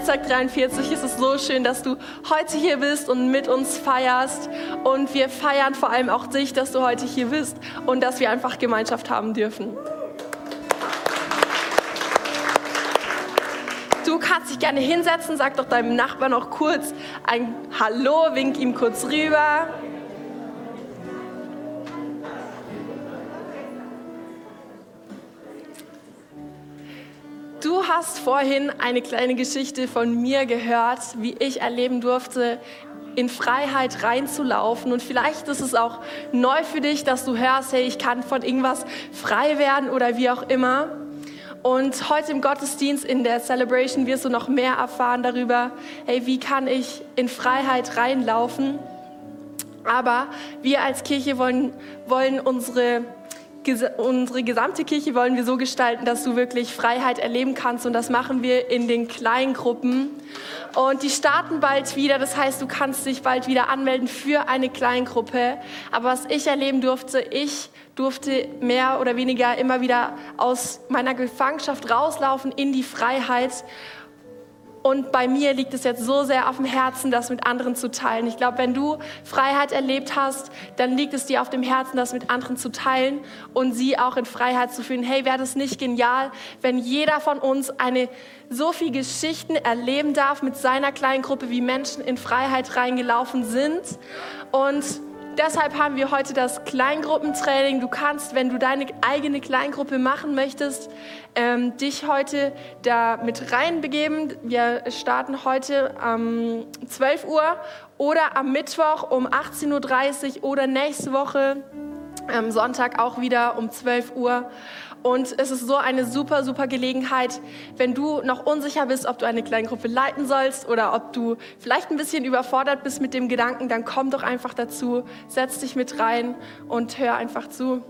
Netzwerk 43. Es ist so schön, dass du heute hier bist und mit uns feierst. Und wir feiern vor allem auch dich, dass du heute hier bist und dass wir einfach Gemeinschaft haben dürfen. Du kannst dich gerne hinsetzen, sag doch deinem Nachbarn noch kurz ein Hallo, wink ihm kurz rüber. Du hast vorhin eine kleine Geschichte von mir gehört, wie ich erleben durfte, in Freiheit reinzulaufen. Und vielleicht ist es auch neu für dich, dass du hörst, hey, ich kann von irgendwas frei werden oder wie auch immer. Und heute im Gottesdienst in der Celebration wirst du noch mehr erfahren darüber, hey, wie kann ich in Freiheit reinlaufen. Aber wir als Kirche wollen, wollen unsere unsere gesamte Kirche wollen wir so gestalten, dass du wirklich Freiheit erleben kannst und das machen wir in den Kleingruppen. Und die starten bald wieder, das heißt, du kannst dich bald wieder anmelden für eine Kleingruppe. Aber was ich erleben durfte, ich durfte mehr oder weniger immer wieder aus meiner Gefangenschaft rauslaufen in die Freiheit und bei mir liegt es jetzt so sehr auf dem Herzen, das mit anderen zu teilen. Ich glaube, wenn du Freiheit erlebt hast, dann liegt es dir auf dem Herzen, das mit anderen zu teilen und sie auch in Freiheit zu fühlen. Hey, wäre das nicht genial, wenn jeder von uns eine so viel Geschichten erleben darf mit seiner kleinen Gruppe, wie Menschen in Freiheit reingelaufen sind und deshalb haben wir heute das Kleingruppentraining. Du kannst, wenn du deine eigene Kleingruppe machen möchtest, ähm, dich heute da mit reinbegeben. Wir starten heute um 12 Uhr oder am Mittwoch um 18.30 Uhr oder nächste Woche am Sonntag auch wieder um 12 Uhr. Und es ist so eine super, super Gelegenheit, wenn du noch unsicher bist, ob du eine Kleingruppe leiten sollst oder ob du vielleicht ein bisschen überfordert bist mit dem Gedanken, dann komm doch einfach dazu, setz dich mit rein und hör einfach zu.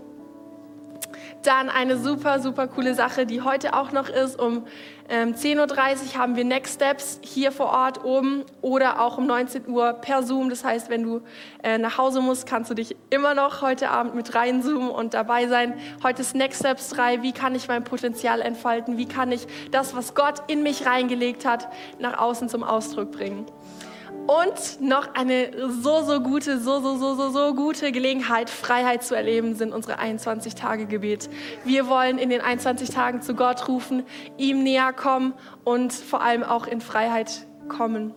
Dann eine super, super coole Sache, die heute auch noch ist. Um ähm, 10.30 Uhr haben wir Next Steps hier vor Ort oben oder auch um 19 Uhr per Zoom. Das heißt, wenn du äh, nach Hause musst, kannst du dich immer noch heute Abend mit reinzoomen und dabei sein. Heute ist Next Steps 3. Wie kann ich mein Potenzial entfalten? Wie kann ich das, was Gott in mich reingelegt hat, nach außen zum Ausdruck bringen? Und noch eine so, so gute, so, so, so, so, so gute Gelegenheit, Freiheit zu erleben, sind unsere 21 Tage Gebet. Wir wollen in den 21 Tagen zu Gott rufen, ihm näher kommen und vor allem auch in Freiheit kommen.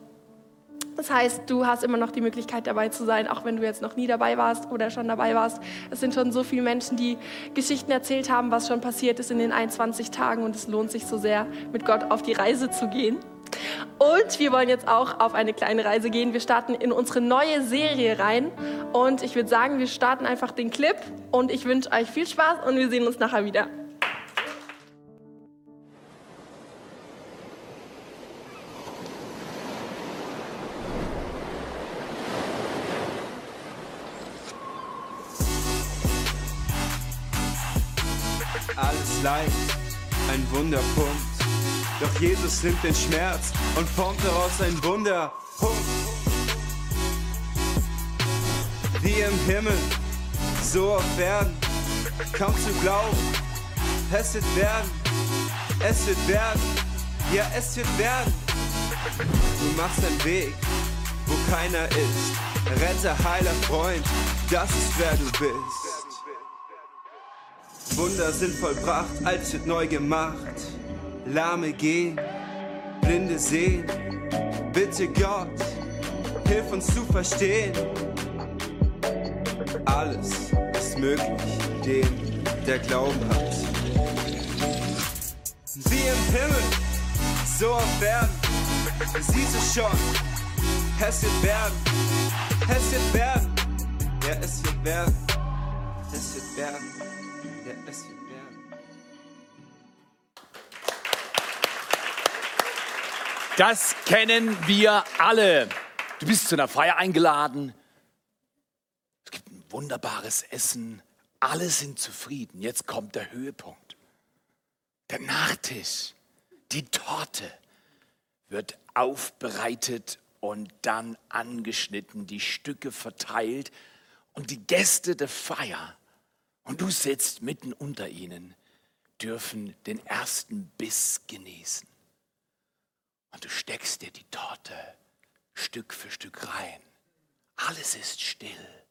Das heißt, du hast immer noch die Möglichkeit dabei zu sein, auch wenn du jetzt noch nie dabei warst oder schon dabei warst. Es sind schon so viele Menschen, die Geschichten erzählt haben, was schon passiert ist in den 21 Tagen und es lohnt sich so sehr, mit Gott auf die Reise zu gehen. Und wir wollen jetzt auch auf eine kleine Reise gehen. Wir starten in unsere neue Serie rein. Und ich würde sagen, wir starten einfach den Clip. Und ich wünsche euch viel Spaß und wir sehen uns nachher wieder. Jesus nimmt den Schmerz und formt daraus ein Wunder. Wie im Himmel, so auf Erden, kaum zu glauben, es wird werden, es wird werden, ja es wird werden. Du machst einen Weg, wo keiner ist, Retter, heiler Freund, das ist wer du bist. Wunder sind vollbracht, alles wird neu gemacht. Lahme gehen, Blinde sehen. Bitte Gott, hilf uns zu verstehen. Alles ist möglich dem, der Glauben hat. Wie im Himmel, so auf Erden, siehst du schon, es wird werden, es wird werden, ja es wird werden, es wird werden, Das kennen wir alle. Du bist zu einer Feier eingeladen. Es gibt ein wunderbares Essen. Alle sind zufrieden. Jetzt kommt der Höhepunkt. Der Nachtisch, die Torte wird aufbereitet und dann angeschnitten, die Stücke verteilt und die Gäste der Feier, und du sitzt mitten unter ihnen, dürfen den ersten Biss genießen. Und du steckst dir die Torte Stück für Stück rein. Alles ist still.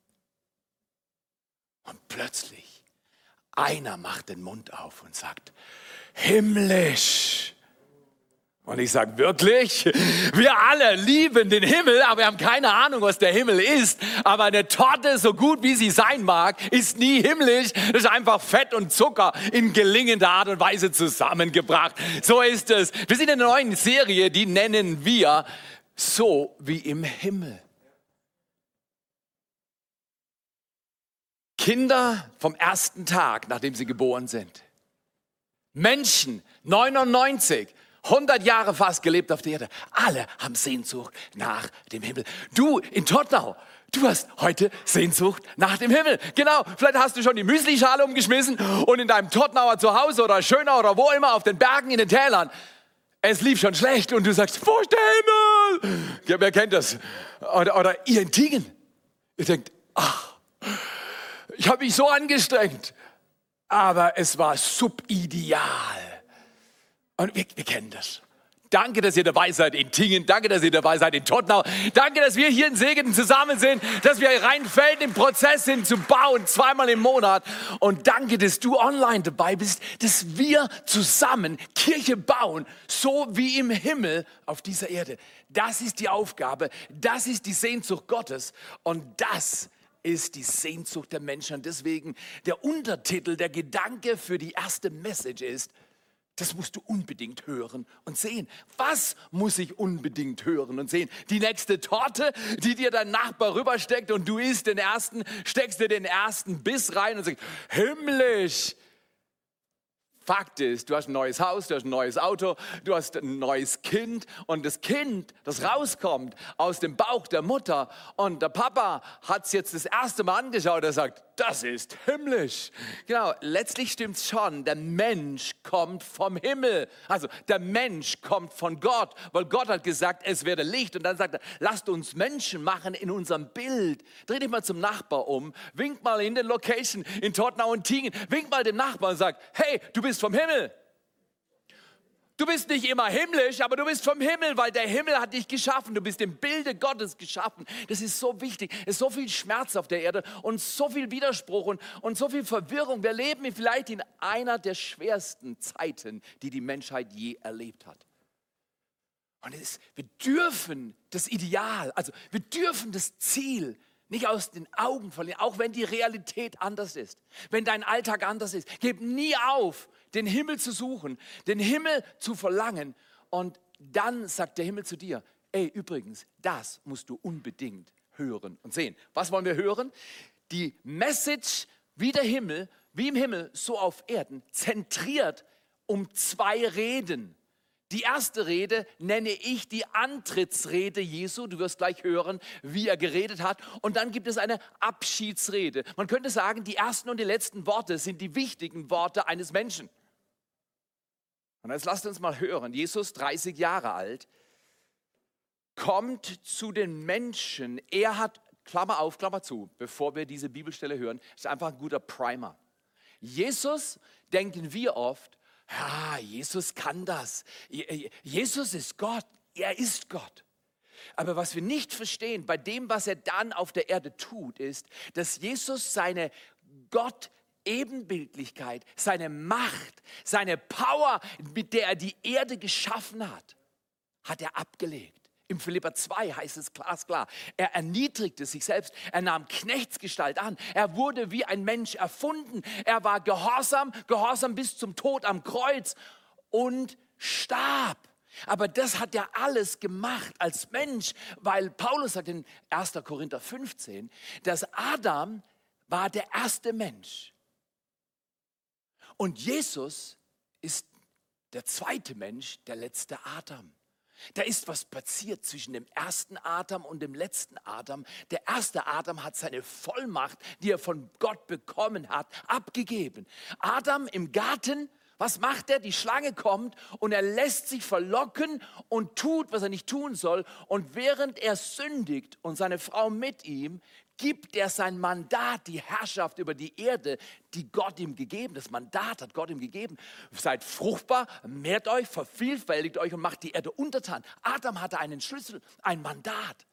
Und plötzlich, einer macht den Mund auf und sagt, himmlisch. Und ich sage wirklich, wir alle lieben den Himmel, aber wir haben keine Ahnung, was der Himmel ist. Aber eine Torte, so gut wie sie sein mag, ist nie himmlisch. Das ist einfach Fett und Zucker in gelingender Art und Weise zusammengebracht. So ist es. Wir sind in einer neuen Serie, die nennen wir so wie im Himmel. Kinder vom ersten Tag, nachdem sie geboren sind. Menschen, 99, 100 Jahre fast gelebt auf der Erde. Alle haben Sehnsucht nach dem Himmel. Du in Tottenau, du hast heute Sehnsucht nach dem Himmel. Genau, vielleicht hast du schon die Müslischale umgeschmissen und in deinem Tottenauer Zuhause oder Schönau oder wo immer auf den Bergen in den Tälern. Es lief schon schlecht und du sagst, wo ist der Himmel? Ja, wer kennt das? Oder, oder ihr in Tingen. Ihr denkt, ach, ich habe mich so angestrengt, aber es war subideal. Und wir, wir kennen das. Danke, dass ihr dabei seid in Tingen. Danke, dass ihr dabei seid in Tottenau. Danke, dass wir hier in Segen zusammen sind, dass wir reinfällt im Prozess sind zu bauen, zweimal im Monat. Und danke, dass du online dabei bist, dass wir zusammen Kirche bauen, so wie im Himmel auf dieser Erde. Das ist die Aufgabe. Das ist die Sehnsucht Gottes. Und das ist die Sehnsucht der Menschen. Und deswegen der Untertitel, der Gedanke für die erste Message ist, das musst du unbedingt hören und sehen. Was muss ich unbedingt hören und sehen? Die nächste Torte, die dir dein Nachbar rübersteckt und du isst den ersten, steckst dir den ersten Biss rein und sagst, himmlisch, Fakt ist, du hast ein neues Haus, du hast ein neues Auto, du hast ein neues Kind und das Kind, das rauskommt aus dem Bauch der Mutter und der Papa hat es jetzt das erste Mal angeschaut, er sagt, das ist himmlisch. Genau, letztlich stimmt es schon, der Mensch kommt vom Himmel. Also der Mensch kommt von Gott, weil Gott hat gesagt, es werde Licht und dann sagt er, lasst uns Menschen machen in unserem Bild. Dreh dich mal zum Nachbar um, wink mal in den Location in Tottenau und Tingen, wink mal dem Nachbar und sag, hey, du bist bist vom Himmel. Du bist nicht immer himmlisch, aber du bist vom Himmel, weil der Himmel hat dich geschaffen. Du bist im Bilde Gottes geschaffen. Das ist so wichtig. Es ist so viel Schmerz auf der Erde und so viel Widerspruch und, und so viel Verwirrung. Wir leben vielleicht in einer der schwersten Zeiten, die die Menschheit je erlebt hat. Und ist, wir dürfen das Ideal, also wir dürfen das Ziel nicht aus den Augen verlieren, auch wenn die Realität anders ist, wenn dein Alltag anders ist. Gib nie auf, den Himmel zu suchen, den Himmel zu verlangen. Und dann sagt der Himmel zu dir, ey, übrigens, das musst du unbedingt hören und sehen. Was wollen wir hören? Die Message wie der Himmel, wie im Himmel, so auf Erden, zentriert um zwei Reden. Die erste Rede nenne ich die Antrittsrede Jesu. Du wirst gleich hören, wie er geredet hat. Und dann gibt es eine Abschiedsrede. Man könnte sagen, die ersten und die letzten Worte sind die wichtigen Worte eines Menschen. Und jetzt lasst uns mal hören. Jesus, 30 Jahre alt, kommt zu den Menschen. Er hat, Klammer auf, Klammer zu, bevor wir diese Bibelstelle hören, ist einfach ein guter Primer. Jesus, denken wir oft, ja, Jesus kann das. Jesus ist Gott. Er ist Gott. Aber was wir nicht verstehen bei dem, was er dann auf der Erde tut, ist, dass Jesus seine Gott Ebenbildlichkeit, seine Macht, seine Power, mit der er die Erde geschaffen hat, hat er abgelegt. Im Philippa 2 heißt es glasklar, er erniedrigte sich selbst, er nahm Knechtsgestalt an, er wurde wie ein Mensch erfunden, er war gehorsam, gehorsam bis zum Tod am Kreuz und starb. Aber das hat er alles gemacht als Mensch, weil Paulus sagt in 1. Korinther 15, dass Adam war der erste Mensch. Und Jesus ist der zweite Mensch, der letzte Adam. Da ist was passiert zwischen dem ersten Adam und dem letzten Adam. Der erste Adam hat seine Vollmacht, die er von Gott bekommen hat, abgegeben. Adam im Garten Was macht er? Die Schlange kommt und er lässt sich verlocken und tut, was er nicht tun soll. Und während er sündigt und seine Frau mit ihm, gibt er sein Mandat, die Herrschaft über die Erde, die Gott ihm gegeben, das Mandat hat Gott ihm gegeben. Seid fruchtbar, mehrt euch, vervielfältigt euch und macht die Erde untertan. Adam hatte einen Schlüssel, ein Mandat.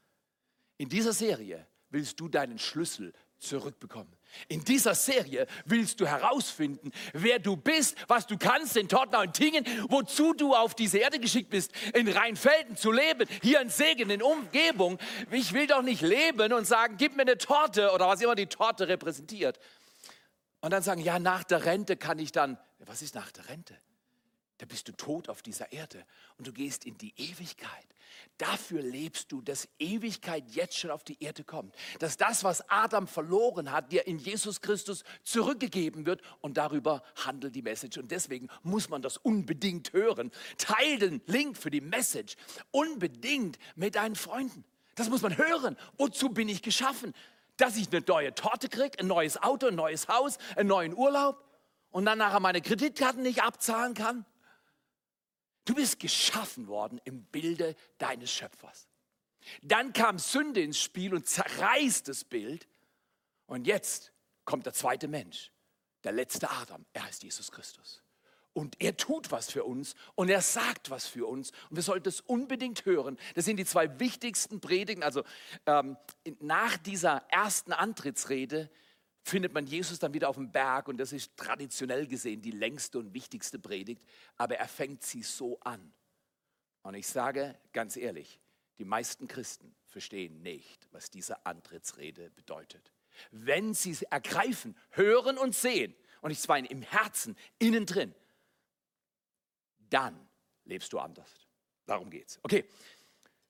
In dieser Serie willst du deinen Schlüssel zurückbekommen. In dieser Serie willst du herausfinden, wer du bist, was du kannst in Tottenau und Tingen, wozu du auf diese Erde geschickt bist, in Rheinfelden zu leben, hier in Segen, in Umgebung. Ich will doch nicht leben und sagen, gib mir eine Torte oder was immer die Torte repräsentiert. Und dann sagen, ja, nach der Rente kann ich dann, was ist nach der Rente? Da bist du tot auf dieser Erde und du gehst in die Ewigkeit. Dafür lebst du, dass Ewigkeit jetzt schon auf die Erde kommt. Dass das, was Adam verloren hat, dir in Jesus Christus zurückgegeben wird und darüber handelt die Message. Und deswegen muss man das unbedingt hören. Teil den Link für die Message unbedingt mit deinen Freunden. Das muss man hören. Wozu bin ich geschaffen? Dass ich eine neue Torte kriege, ein neues Auto, ein neues Haus, einen neuen Urlaub und dann nachher meine Kreditkarten nicht abzahlen kann? Du bist geschaffen worden im Bilde deines Schöpfers. Dann kam Sünde ins Spiel und zerreißt das Bild. Und jetzt kommt der zweite Mensch, der letzte Adam. Er heißt Jesus Christus. Und er tut was für uns und er sagt was für uns. Und wir sollten es unbedingt hören. Das sind die zwei wichtigsten Predigen. Also ähm, nach dieser ersten Antrittsrede findet man Jesus dann wieder auf dem Berg und das ist traditionell gesehen die längste und wichtigste Predigt, aber er fängt sie so an. Und ich sage ganz ehrlich, die meisten Christen verstehen nicht, was diese Antrittsrede bedeutet. Wenn sie es ergreifen, hören und sehen, und ich zwar im Herzen, innen drin, dann lebst du anders. Darum geht's. Okay.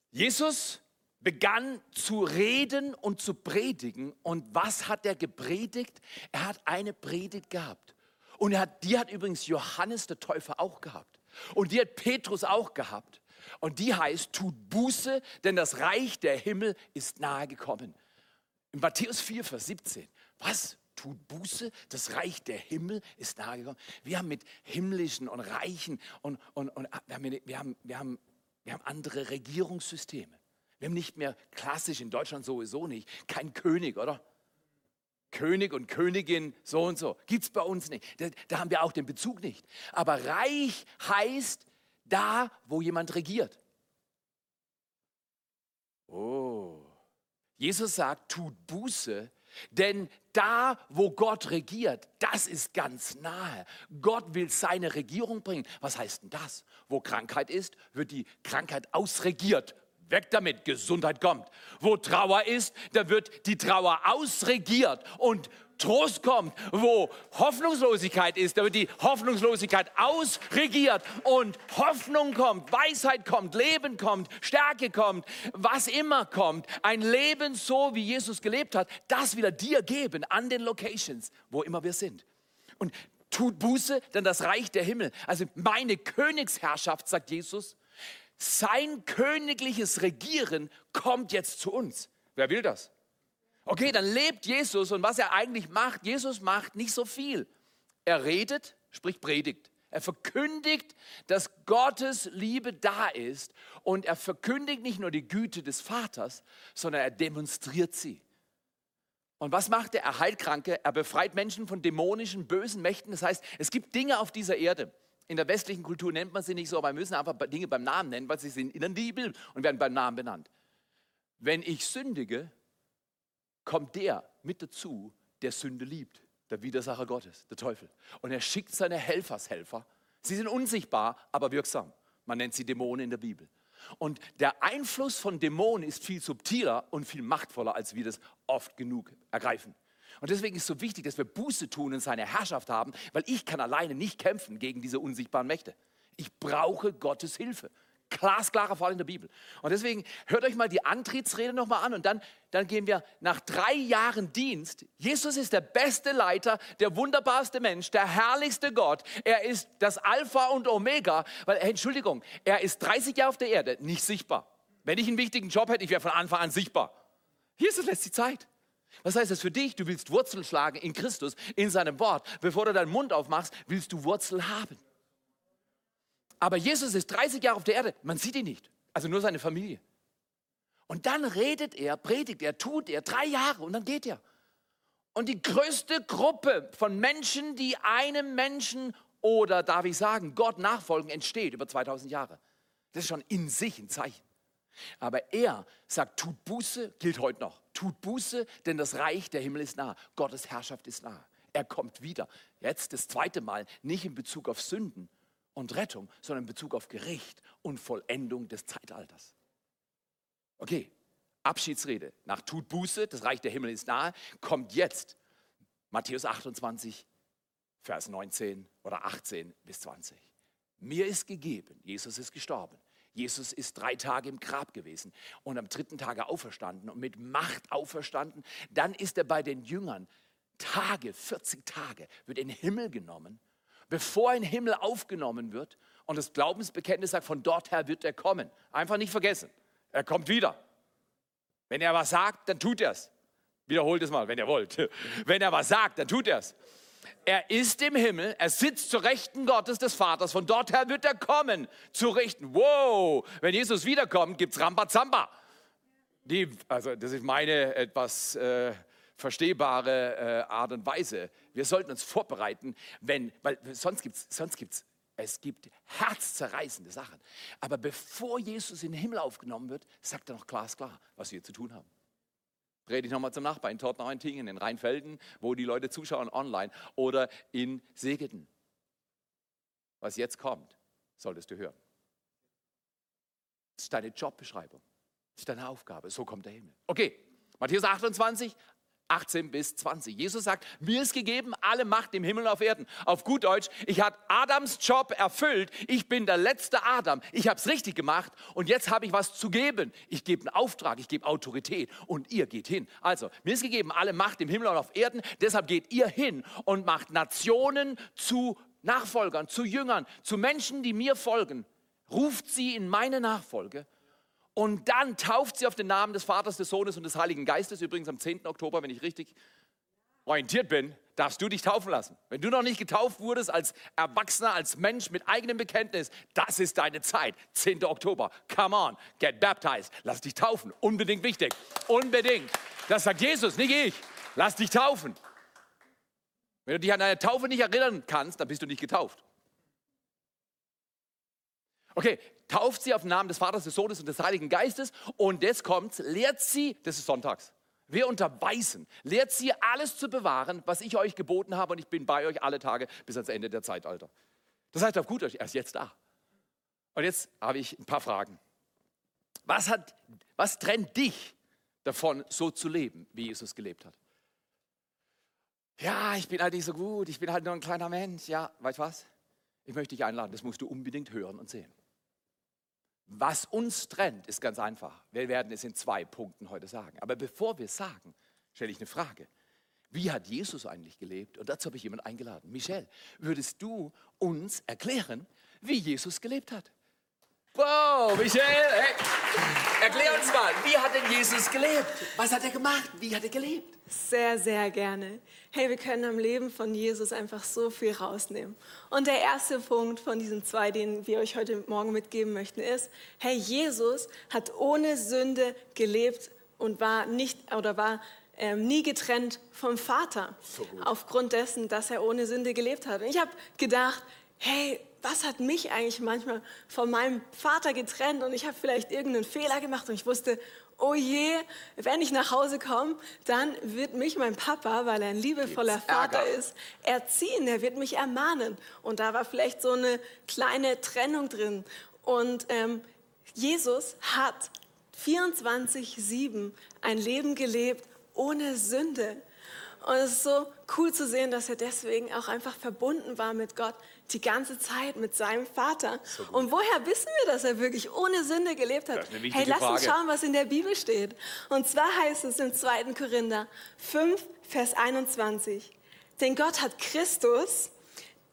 Jesus begann zu reden und zu predigen. Und was hat er gepredigt? Er hat eine Predigt gehabt. Und hat, die hat übrigens Johannes der Täufer auch gehabt. Und die hat Petrus auch gehabt. Und die heißt, tut Buße, denn das Reich der Himmel ist nahe gekommen. In Matthäus 4, Vers 17. Was? Tut Buße, das Reich der Himmel ist nahe gekommen. Wir haben mit himmlischen und reichen und, und, und wir, haben, wir, haben, wir haben andere Regierungssysteme. Wir haben nicht mehr klassisch in Deutschland sowieso nicht, kein König, oder? König und Königin, so und so. Gibt es bei uns nicht. Da, da haben wir auch den Bezug nicht. Aber reich heißt da, wo jemand regiert. Oh. Jesus sagt, tut Buße, denn da, wo Gott regiert, das ist ganz nahe. Gott will seine Regierung bringen. Was heißt denn das? Wo Krankheit ist, wird die Krankheit ausregiert Weg damit, Gesundheit kommt. Wo Trauer ist, da wird die Trauer ausregiert und Trost kommt. Wo Hoffnungslosigkeit ist, da wird die Hoffnungslosigkeit ausregiert und Hoffnung kommt, Weisheit kommt, Leben kommt, Stärke kommt, was immer kommt. Ein Leben so, wie Jesus gelebt hat, das wieder dir geben an den Locations, wo immer wir sind. Und tut Buße, denn das Reich der Himmel, also meine Königsherrschaft, sagt Jesus, sein königliches Regieren kommt jetzt zu uns. Wer will das? Okay, dann lebt Jesus und was er eigentlich macht, Jesus macht nicht so viel. Er redet, sprich predigt. Er verkündigt, dass Gottes Liebe da ist und er verkündigt nicht nur die Güte des Vaters, sondern er demonstriert sie. Und was macht er? Er heilt Kranke, er befreit Menschen von dämonischen, bösen Mächten. Das heißt, es gibt Dinge auf dieser Erde, in der westlichen Kultur nennt man sie nicht so, aber wir müssen einfach Dinge beim Namen nennen, weil sie sind in der Bibel und werden beim Namen benannt. Wenn ich sündige, kommt der mit dazu, der Sünde liebt, der Widersacher Gottes, der Teufel. Und er schickt seine Helfershelfer. Sie sind unsichtbar, aber wirksam. Man nennt sie Dämonen in der Bibel. Und der Einfluss von Dämonen ist viel subtiler und viel machtvoller, als wir das oft genug ergreifen. Und deswegen ist es so wichtig, dass wir Buße tun und seine Herrschaft haben, weil ich kann alleine nicht kämpfen gegen diese unsichtbaren Mächte. Ich brauche Gottes Hilfe. Glasklarer Fall in der Bibel. Und deswegen hört euch mal die Antrittsrede nochmal an und dann, dann gehen wir nach drei Jahren Dienst. Jesus ist der beste Leiter, der wunderbarste Mensch, der herrlichste Gott. Er ist das Alpha und Omega, weil, Entschuldigung, er ist 30 Jahre auf der Erde, nicht sichtbar. Wenn ich einen wichtigen Job hätte, ich wäre von Anfang an sichtbar. Hier ist es letzte Zeit. Was heißt das für dich? Du willst Wurzeln schlagen in Christus, in seinem Wort. Bevor du deinen Mund aufmachst, willst du Wurzeln haben. Aber Jesus ist 30 Jahre auf der Erde, man sieht ihn nicht, also nur seine Familie. Und dann redet er, predigt er, tut er drei Jahre und dann geht er. Und die größte Gruppe von Menschen, die einem Menschen oder darf ich sagen, Gott nachfolgen, entsteht über 2000 Jahre. Das ist schon in sich ein Zeichen. Aber er sagt, tut Buße, gilt heute noch. Tut Buße, denn das Reich der Himmel ist nah. Gottes Herrschaft ist nah. Er kommt wieder. Jetzt das zweite Mal, nicht in Bezug auf Sünden und Rettung, sondern in Bezug auf Gericht und Vollendung des Zeitalters. Okay, Abschiedsrede. Nach tut Buße, das Reich der Himmel ist nahe, kommt jetzt Matthäus 28, Vers 19 oder 18 bis 20. Mir ist gegeben, Jesus ist gestorben. Jesus ist drei Tage im Grab gewesen und am dritten Tage auferstanden und mit Macht auferstanden. Dann ist er bei den Jüngern Tage, 40 Tage, wird in den Himmel genommen. Bevor in den Himmel aufgenommen wird und das Glaubensbekenntnis sagt, von dort her wird er kommen. Einfach nicht vergessen. Er kommt wieder. Wenn er was sagt, dann tut er es. Wiederholt es mal, wenn ihr wollt. Wenn er was sagt, dann tut er es. Er ist im Himmel, er sitzt zur Rechten Gottes des Vaters, von dort her wird er kommen, zu richten. Wow, wenn Jesus wiederkommt, gibt es Rambazamba. Die, also das ist meine etwas äh, verstehbare äh, Art und Weise. Wir sollten uns vorbereiten, wenn, weil sonst gibt es sonst gibt's, es gibt herzzerreißende Sachen. Aber bevor Jesus in den Himmel aufgenommen wird, sagt er noch glasklar, was wir zu tun haben. Dreh dich nochmal zum Nachbarn in Tortnauentingen, in Rheinfelden, wo die Leute zuschauen online oder in Segeten. Was jetzt kommt, solltest du hören. Das ist deine Jobbeschreibung. Das ist deine Aufgabe. So kommt der Himmel. Okay, Matthäus 28, 18 bis 20. Jesus sagt, mir ist gegeben alle Macht im Himmel und auf Erden. Auf gut Deutsch, ich habe Adams Job erfüllt. Ich bin der letzte Adam. Ich habe es richtig gemacht und jetzt habe ich was zu geben. Ich gebe einen Auftrag, ich gebe Autorität und ihr geht hin. Also, mir ist gegeben alle Macht im Himmel und auf Erden. Deshalb geht ihr hin und macht Nationen zu Nachfolgern, zu Jüngern, zu Menschen, die mir folgen. Ruft sie in meine Nachfolge und dann tauft sie auf den Namen des Vaters, des Sohnes und des Heiligen Geistes. Übrigens am 10. Oktober, wenn ich richtig orientiert bin, darfst du dich taufen lassen. Wenn du noch nicht getauft wurdest als Erwachsener, als Mensch mit eigenem Bekenntnis, das ist deine Zeit. 10. Oktober. Come on, get baptized. Lass dich taufen. Unbedingt wichtig. Unbedingt. Das sagt Jesus, nicht ich. Lass dich taufen. Wenn du dich an deine Taufe nicht erinnern kannst, dann bist du nicht getauft. Okay, tauft sie auf den Namen des Vaters, des Sohnes und des Heiligen Geistes und jetzt kommt's, lehrt sie, das ist sonntags, wir unterweisen, lehrt sie alles zu bewahren, was ich euch geboten habe und ich bin bei euch alle Tage bis ans Ende der Zeitalter. Das heißt auf gut Deutsch, er ist jetzt da. Und jetzt habe ich ein paar Fragen. Was, hat, was trennt dich davon, so zu leben, wie Jesus gelebt hat? Ja, ich bin halt nicht so gut, ich bin halt nur ein kleiner Mensch. Ja, weißt du was? Ich möchte dich einladen, das musst du unbedingt hören und sehen. Was uns trennt, ist ganz einfach. Wir werden es in zwei Punkten heute sagen. Aber bevor wir sagen, stelle ich eine Frage. Wie hat Jesus eigentlich gelebt? Und dazu habe ich jemanden eingeladen. Michelle, würdest du uns erklären, wie Jesus gelebt hat? Wow, Michelle, hey. erklär uns mal, wie hat denn Jesus gelebt? Was hat er gemacht? Wie hat er gelebt? Sehr, sehr gerne. Hey, wir können am Leben von Jesus einfach so viel rausnehmen. Und der erste Punkt von diesen zwei, den wir euch heute Morgen mitgeben möchten, ist, hey, Jesus hat ohne Sünde gelebt und war nicht oder war ähm, nie getrennt vom Vater. So aufgrund dessen, dass er ohne Sünde gelebt hat. Und ich habe gedacht, hey, was hat mich eigentlich manchmal von meinem Vater getrennt und ich habe vielleicht irgendeinen Fehler gemacht und ich wusste, oh je, wenn ich nach Hause komme, dann wird mich mein Papa, weil er ein liebevoller Vater ist, erziehen, er wird mich ermahnen. Und da war vielleicht so eine kleine Trennung drin. Und ähm, Jesus hat 24-7 ein Leben gelebt ohne Sünde. Und es ist so cool zu sehen, dass er deswegen auch einfach verbunden war mit Gott die ganze Zeit, mit seinem Vater. So und woher wissen wir, dass er wirklich ohne Sünde gelebt hat? Hey, lass uns schauen, was in der Bibel steht. Und zwar heißt es im 2. Korinther 5, Vers 21. Denn Gott hat Christus,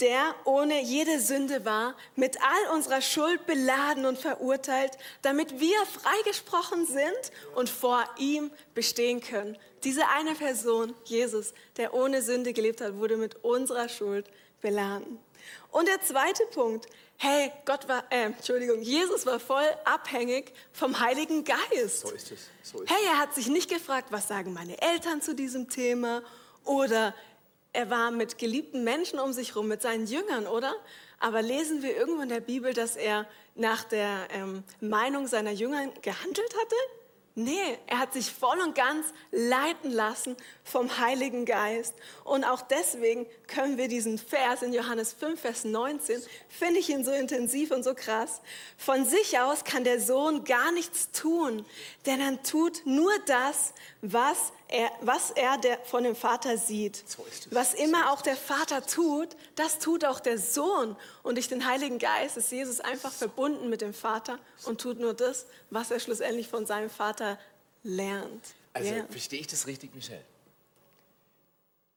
der ohne jede Sünde war, mit all unserer Schuld beladen und verurteilt, damit wir freigesprochen sind und vor ihm bestehen können. Diese eine Person, Jesus, der ohne Sünde gelebt hat, wurde mit unserer Schuld beladen. Und der zweite Punkt, hey, Gott war, äh, Entschuldigung, Jesus war voll abhängig vom Heiligen Geist. So ist es. So ist Hey, er hat sich nicht gefragt, was sagen meine Eltern zu diesem Thema oder er war mit geliebten Menschen um sich herum, mit seinen Jüngern, oder? Aber lesen wir irgendwo in der Bibel, dass er nach der ähm, Meinung seiner Jünger gehandelt hatte? Nee, er hat sich voll und ganz leiten lassen vom Heiligen Geist. Und auch deswegen können wir diesen Vers in Johannes 5, Vers 19, finde ich ihn so intensiv und so krass. Von sich aus kann der Sohn gar nichts tun, denn er tut nur das, was er, was er der, von dem Vater sieht. So. Was immer auch der Vater tut, das tut auch der Sohn. Und durch den Heiligen Geist ist Jesus einfach verbunden mit dem Vater und tut nur das, was er schlussendlich von seinem Vater lernt. Also Ja. verstehe ich das richtig, Michelle?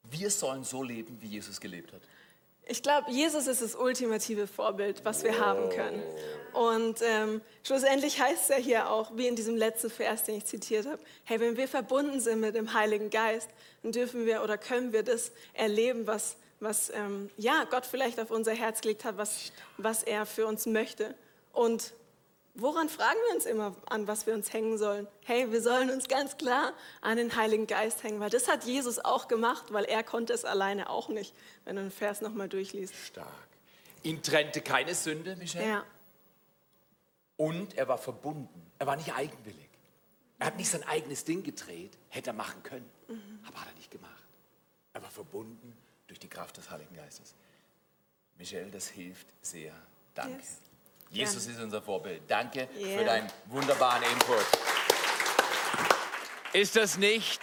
Wir sollen so leben, wie Jesus gelebt hat. Ich glaube, Jesus ist das ultimative Vorbild, was wir haben können. Und ähm, schlussendlich heißt es ja hier auch, wie in diesem letzten Vers, den ich zitiert habe, hey, wenn wir verbunden sind mit dem Heiligen Geist, dann dürfen wir oder können wir das erleben, was, was ähm, ja, Gott vielleicht auf unser Herz gelegt hat, was, was er für uns möchte. Und woran fragen wir uns immer, an was wir uns hängen sollen? Hey, wir sollen uns ganz klar an den Heiligen Geist hängen, weil das hat Jesus auch gemacht, weil er konnte es alleine auch nicht, wenn du den Vers nochmal durchliest. Stark. Ihn trennte keine Sünde, Michelle. Ja, Und er war verbunden. Er war nicht eigenwillig. Er hat nicht sein eigenes Ding gedreht, hätte er machen können, aber hat er nicht gemacht. Er war verbunden durch die Kraft des Heiligen Geistes. Michelle, das hilft sehr. Danke. Yes. Jesus ist unser Vorbild. Danke für Yeah. deinen wunderbaren Input. Ist das nicht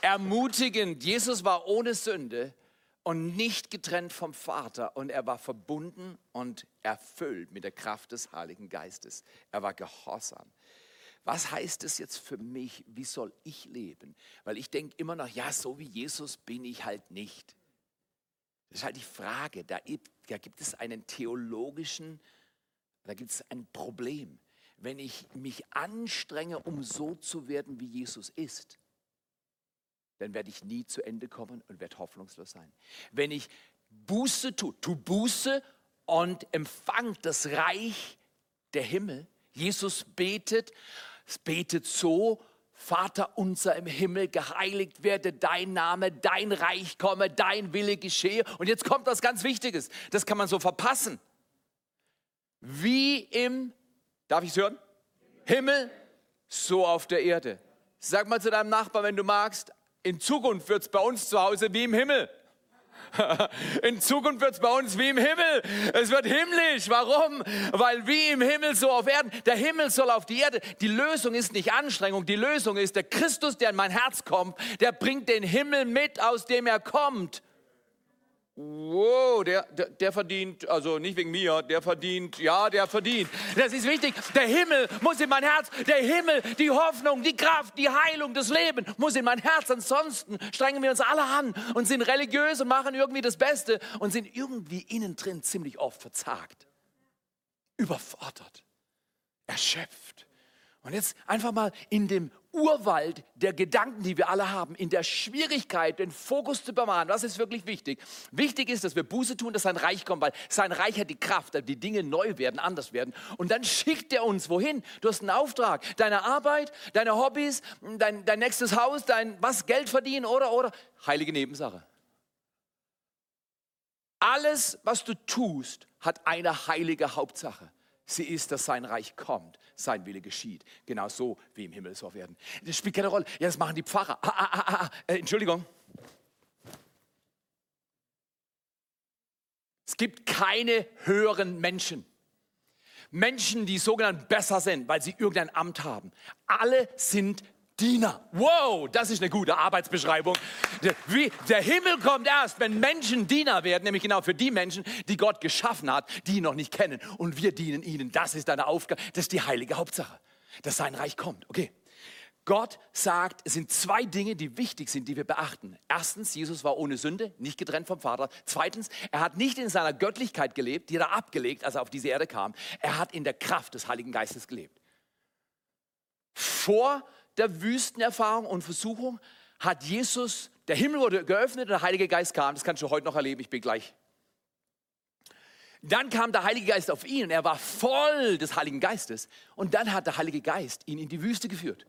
ermutigend? Jesus war ohne Sünde und nicht getrennt vom Vater und er war verbunden und erfüllt mit der Kraft des Heiligen Geistes. Er war gehorsam. Was heißt das jetzt für mich? Wie soll ich leben? Weil ich denke immer noch, ja, so wie Jesus bin ich halt nicht. Das ist halt die Frage. Da, gibt- da gibt es einen theologischen, da gibt es ein Problem. Wenn ich mich anstrenge, um so zu werden, wie Jesus ist, dann werde ich nie zu Ende kommen und werde hoffnungslos sein. Wenn ich Buße tue, tu Buße und empfang das Reich der Himmel. Jesus betet, es betet so, Vater unser im Himmel, geheiligt werde dein Name, dein Reich komme, dein Wille geschehe. Und jetzt kommt was ganz Wichtiges, das kann man so verpassen. Wie im, darf ich es hören? Himmel, so auf der Erde. Sag mal zu deinem Nachbarn, wenn du magst, in Zukunft wird es bei uns zu Hause wie im Himmel. In Zukunft wird es bei uns wie im Himmel. Es wird himmlisch. Warum? Weil wie im Himmel so auf Erden. Der Himmel soll auf die Erde. Die Lösung ist nicht Anstrengung. Die Lösung ist der Christus, der in mein Herz kommt. Der bringt den Himmel mit, aus dem er kommt. Wow, der, der, der verdient, also nicht wegen mir, der verdient, ja, der verdient. Das ist wichtig. Der Himmel muss in mein Herz, der Himmel, die Hoffnung, die Kraft, die Heilung, das Leben muss in mein Herz. Ansonsten strengen wir uns alle an und sind religiös und machen irgendwie das Beste und sind irgendwie innen drin ziemlich oft verzagt, überfordert, erschöpft. Und jetzt einfach mal in dem Urwald der Gedanken, die wir alle haben, in der Schwierigkeit, den Fokus zu bewahren. Was ist wirklich wichtig? Wichtig ist, dass wir Buße tun, dass sein Reich kommt, weil sein Reich hat die Kraft, dass die Dinge neu werden, anders werden. Und dann schickt er uns wohin? Du hast einen Auftrag. Deine Arbeit, deine Hobbys, dein, dein nächstes Haus, dein was, Geld verdienen oder, oder. Heilige Nebensache. Alles, was du tust, hat eine heilige Hauptsache. Sie ist, dass sein Reich kommt, sein Wille geschieht. Genau so wie im Himmel so werden. Das spielt keine Rolle. Ja, das machen die Pfarrer. Ah, ah, ah, ah. Äh, Entschuldigung. Es gibt keine höheren Menschen. Menschen, die sogenannt besser sind, weil sie irgendein Amt haben. Alle sind Diener. Wow, das ist eine gute Arbeitsbeschreibung. Wie, der Himmel kommt erst, wenn Menschen Diener werden, nämlich genau für die Menschen, die Gott geschaffen hat, die ihn noch nicht kennen. Und wir dienen ihnen. Das ist deine Aufgabe. Das ist die heilige Hauptsache, dass sein Reich kommt. Okay. Gott sagt, es sind zwei Dinge, die wichtig sind, die wir beachten. Erstens, Jesus war ohne Sünde, nicht getrennt vom Vater. Zweitens, er hat nicht in seiner Göttlichkeit gelebt, die er abgelegt, als er auf diese Erde kam. Er hat in der Kraft des Heiligen Geistes gelebt. Vor der Wüstenerfahrung und Versuchung hat Jesus, der Himmel wurde geöffnet und der Heilige Geist kam. Das kannst du heute noch erleben, ich bin gleich. Dann kam der Heilige Geist auf ihn und er war voll des Heiligen Geistes. Und dann hat der Heilige Geist ihn in die Wüste geführt.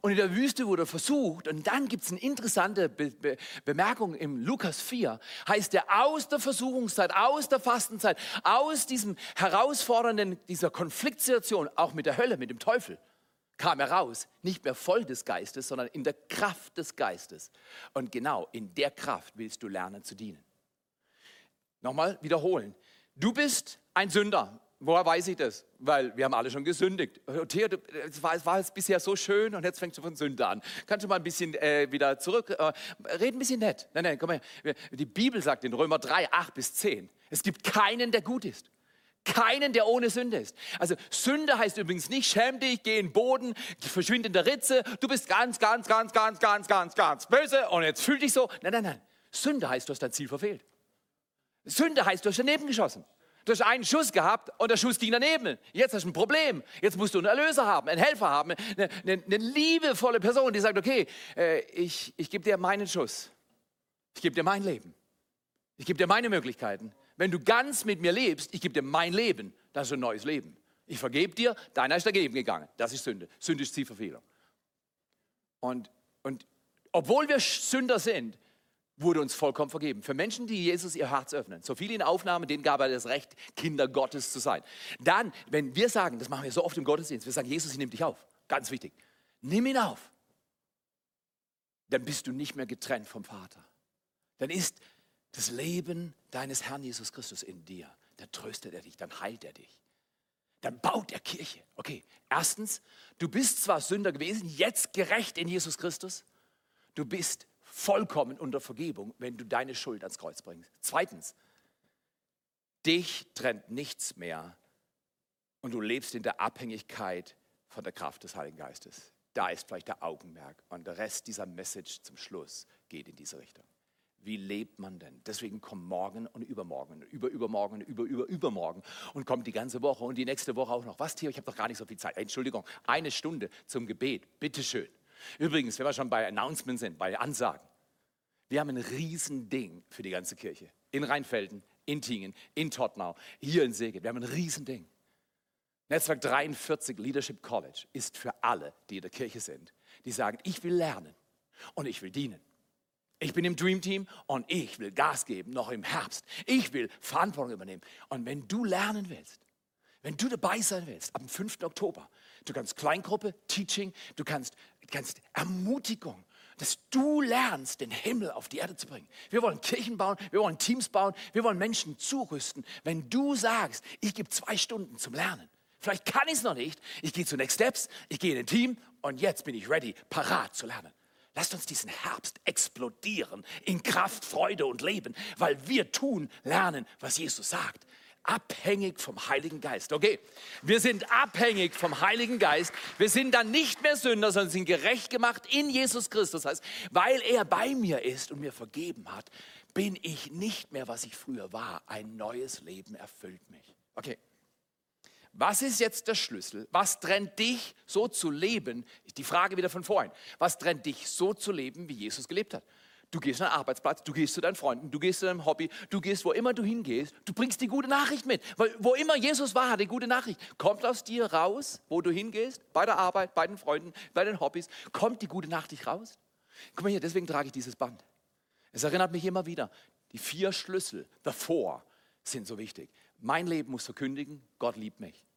Und in der Wüste wurde er versucht. Und dann gibt es eine interessante Be Be Bemerkung im Lukas 4. Heißt er, aus der Versuchungszeit, aus der Fastenzeit, aus diesem herausfordernden, dieser Konfliktsituation, auch mit der Hölle, mit dem Teufel, kam er raus, nicht mehr voll des Geistes, sondern in der Kraft des Geistes. Und genau in der Kraft willst du lernen zu dienen. Nochmal wiederholen. Du bist ein Sünder. Woher weiß ich das? Weil wir haben alle schon gesündigt. Theo, es war, es war jetzt bisher so schön und jetzt fängst du von Sünde an. Kannst du mal ein bisschen äh, wieder zurück, äh, red ein bisschen nett. Nein, nein, komm mal. Die Bibel sagt in Römer 3, 8 bis 10, es gibt keinen, der gut ist. Keinen, der ohne Sünde ist. Also Sünde heißt übrigens nicht, schäm dich, geh in den Boden, verschwinde in der Ritze, du bist ganz, ganz, ganz, ganz, ganz, ganz, ganz böse und jetzt fühl dich so. Nein, nein, nein. Sünde heißt, du hast dein Ziel verfehlt. Sünde heißt, du hast daneben geschossen. Du hast einen Schuss gehabt und der Schuss ging daneben. Jetzt hast du ein Problem. Jetzt musst du einen Erlöser haben, einen Helfer haben, eine, eine, eine liebevolle Person, die sagt, okay, äh, ich, ich gebe dir meinen Schuss. Ich gebe dir mein Leben. Ich gebe dir meine Möglichkeiten. Wenn du ganz mit mir lebst, ich gebe dir mein Leben, das ist ein neues Leben. Ich vergebe dir, deiner ist dagegen gegangen. Das ist Sünde. Sünde ist Zielverfehlung. Und, und obwohl wir Sünder sind, wurde uns vollkommen vergeben. Für Menschen, die Jesus ihr Herz öffnen, so viele in Aufnahme, denen gab er das Recht, Kinder Gottes zu sein. Dann, wenn wir sagen, das machen wir so oft im Gottesdienst, wir sagen, Jesus, ich nehme dich auf. Ganz wichtig. Nimm ihn auf. Dann bist du nicht mehr getrennt vom Vater. Dann ist das Leben deines Herrn Jesus Christus in dir. Dann tröstet er dich, dann heilt er dich. Dann baut er Kirche. Okay, erstens, du bist zwar Sünder gewesen, jetzt gerecht in Jesus Christus. Du bist vollkommen unter Vergebung, wenn du deine Schuld ans Kreuz bringst. Zweitens, dich trennt nichts mehr und du lebst in der Abhängigkeit von der Kraft des Heiligen Geistes. Da ist vielleicht der Augenmerk und der Rest dieser Message zum Schluss geht in diese Richtung. Wie lebt man denn? Deswegen kommt morgen und übermorgen, über übermorgen, über über übermorgen und kommt die ganze Woche und die nächste Woche auch noch. Was, Theo? Ich habe doch gar nicht so viel Zeit. Entschuldigung, eine Stunde zum Gebet. Bitteschön. Übrigens, wenn wir schon bei Announcements sind, bei Ansagen. Wir haben ein Riesending für die ganze Kirche. In Rheinfelden, in Tingen, in Tottenau, hier in Seged. Wir haben ein Riesending. Netzwerk 43 Leadership College ist für alle, die in der Kirche sind, die sagen, ich will lernen und ich will dienen. Ich bin im Dream Team und ich will Gas geben, noch im Herbst. Ich will Verantwortung übernehmen. Und wenn du lernen willst, wenn du dabei sein willst, ab dem 5. Oktober, du kannst Kleingruppe, Teaching, du kannst, kannst Ermutigung, dass du lernst, den Himmel auf die Erde zu bringen. Wir wollen Kirchen bauen, wir wollen Teams bauen, wir wollen Menschen zurüsten. Wenn du sagst, ich gebe zwei Stunden zum Lernen, vielleicht kann ich es noch nicht, ich gehe zu Next Steps, ich gehe in ein Team und jetzt bin ich ready, parat zu lernen. Lasst uns diesen Herbst explodieren in Kraft, Freude und Leben, weil wir tun, lernen, was Jesus sagt. Abhängig vom Heiligen Geist. Okay, wir sind abhängig vom Heiligen Geist. Wir sind dann nicht mehr Sünder, sondern sind gerecht gemacht in Jesus Christus. Das heißt, weil er bei mir ist und mir vergeben hat, bin ich nicht mehr, was ich früher war. Ein neues Leben erfüllt mich. Okay. Was ist jetzt der Schlüssel? Was trennt dich so zu leben? Die Frage wieder von vorhin. Was trennt dich so zu leben, wie Jesus gelebt hat? Du gehst an den Arbeitsplatz, du gehst zu deinen Freunden, du gehst zu deinem Hobby, du gehst, wo immer du hingehst, du bringst die gute Nachricht mit. Weil wo immer Jesus war, hat die gute Nachricht. Kommt aus dir raus, wo du hingehst, bei der Arbeit, bei den Freunden, bei den Hobbys, kommt die gute Nachricht raus. Guck mal hier, deswegen trage ich dieses Band. Es erinnert mich immer wieder, die vier Schlüssel, four, sind so wichtig. Mein Leben muss verkündigen, Gott liebt mich.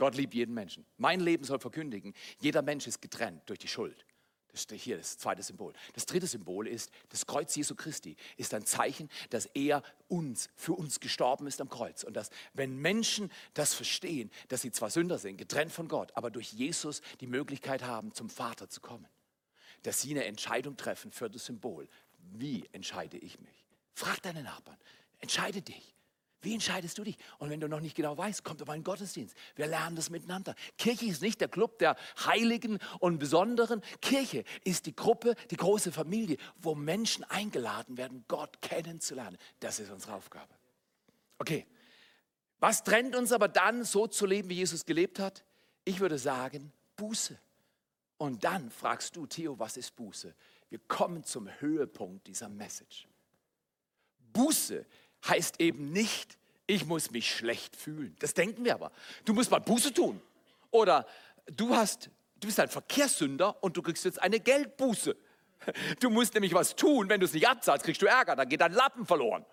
Gott liebt jeden Menschen. Mein Leben soll verkündigen, jeder Mensch ist getrennt durch die Schuld. Das ist hier das zweite Symbol. Das dritte Symbol ist, das Kreuz Jesu Christi ist ein Zeichen, dass er uns, für uns gestorben ist am Kreuz. Und dass, wenn Menschen das verstehen, dass sie zwar Sünder sind, getrennt von Gott, aber durch Jesus die Möglichkeit haben, zum Vater zu kommen, dass sie eine Entscheidung treffen für das Symbol. Wie entscheide ich mich? Frag deinen Nachbarn. Entscheide dich. Wie entscheidest du dich? Und wenn du noch nicht genau weißt, kommt auf einen Gottesdienst. Wir lernen das miteinander. Kirche ist nicht der Club der Heiligen und Besonderen. Kirche ist die Gruppe, die große Familie, wo Menschen eingeladen werden, Gott kennenzulernen. Das ist unsere Aufgabe. Okay, was trennt uns aber dann, so zu leben, wie Jesus gelebt hat? Ich würde sagen, Buße. Und dann fragst du, Theo, was ist Buße? Wir kommen zum Höhepunkt dieser Message. Buße heißt eben nicht, ich muss mich schlecht fühlen. Das denken wir aber. Du musst mal Buße tun. Oder du hast, du bist ein Verkehrssünder und du kriegst jetzt eine Geldbuße. Du musst nämlich was tun, wenn du es nicht abzahlst, kriegst du Ärger, dann geht dein Lappen verloren.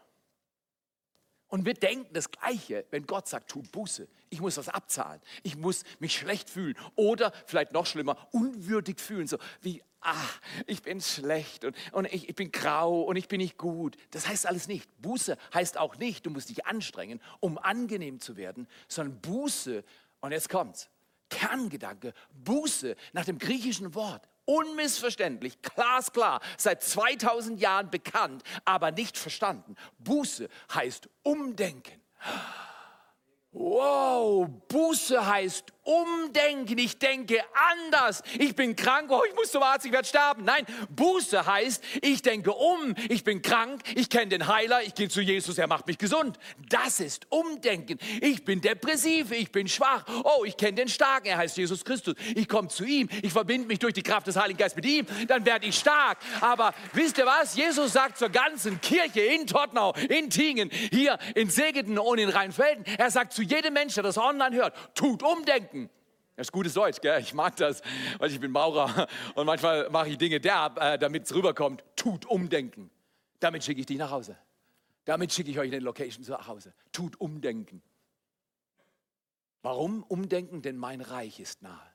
Und wir denken das Gleiche, wenn Gott sagt, tu Buße. Ich muss was abzahlen. Ich muss mich schlecht fühlen. Oder vielleicht noch schlimmer, unwürdig fühlen. So wie, ah, ich bin schlecht und, und ich, ich bin grau und ich bin nicht gut. Das heißt alles nicht. Buße heißt auch nicht, du musst dich anstrengen, um angenehm zu werden, sondern Buße, und jetzt kommt's, Kerngedanke, Buße nach dem griechischen Wort unmissverständlich, glasklar, seit 2000 Jahren bekannt, aber nicht verstanden. Buße heißt umdenken. Wow, Buße heißt umdenken. Ich denke anders. Ich bin krank, oh, ich muss zum Arzt, ich werde sterben. Nein, Buße heißt, ich denke um. Ich bin krank, ich kenne den Heiler, ich gehe zu Jesus, er macht mich gesund. Das ist Umdenken. Ich bin depressiv, ich bin schwach. Oh, ich kenne den Starken, er heißt Jesus Christus. Ich komme zu ihm, ich verbinde mich durch die Kraft des Heiligen Geistes mit ihm, dann werde ich stark. Aber wisst ihr was? Jesus sagt zur ganzen Kirche in Tottenau, in Tingen, hier in Segeten und in Rheinfelden, er sagt zu jedem Menschen, der das online hört, tut Umdenken. Das ist gutes Deutsch, gell? ich mag das, weil ich bin Maurer und manchmal mache ich Dinge derb, äh, damit es rüberkommt. Tut Umdenken. Damit schicke ich dich nach Hause. Damit schicke ich euch in den Location nach Hause. Tut Umdenken. Warum Umdenken? Denn mein Reich ist nahe.